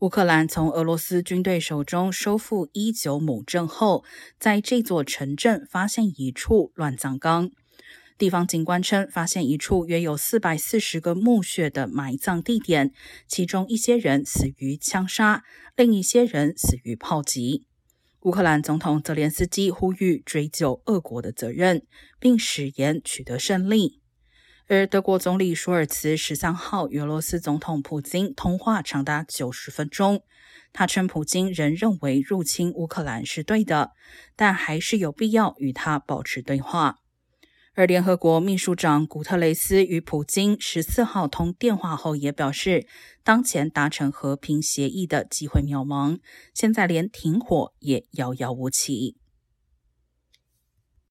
乌克兰从俄罗斯军队手中收复伊久姆镇后，在这座城镇发现一处乱葬岗。地方警官称，发现一处约有四百四十个墓穴的埋葬地点，其中一些人死于枪杀，另一些人死于炮击。乌克兰总统泽连斯基呼吁追究俄国的责任，并誓言取得胜利。而德国总理舒尔茨十三号与俄罗斯总统普京通话长达九十分钟。他称，普京仍认为入侵乌克兰是对的，但还是有必要与他保持对话。而联合国秘书长古特雷斯与普京十四号通电话后也表示，当前达成和平协议的机会渺茫，现在连停火也遥遥无期。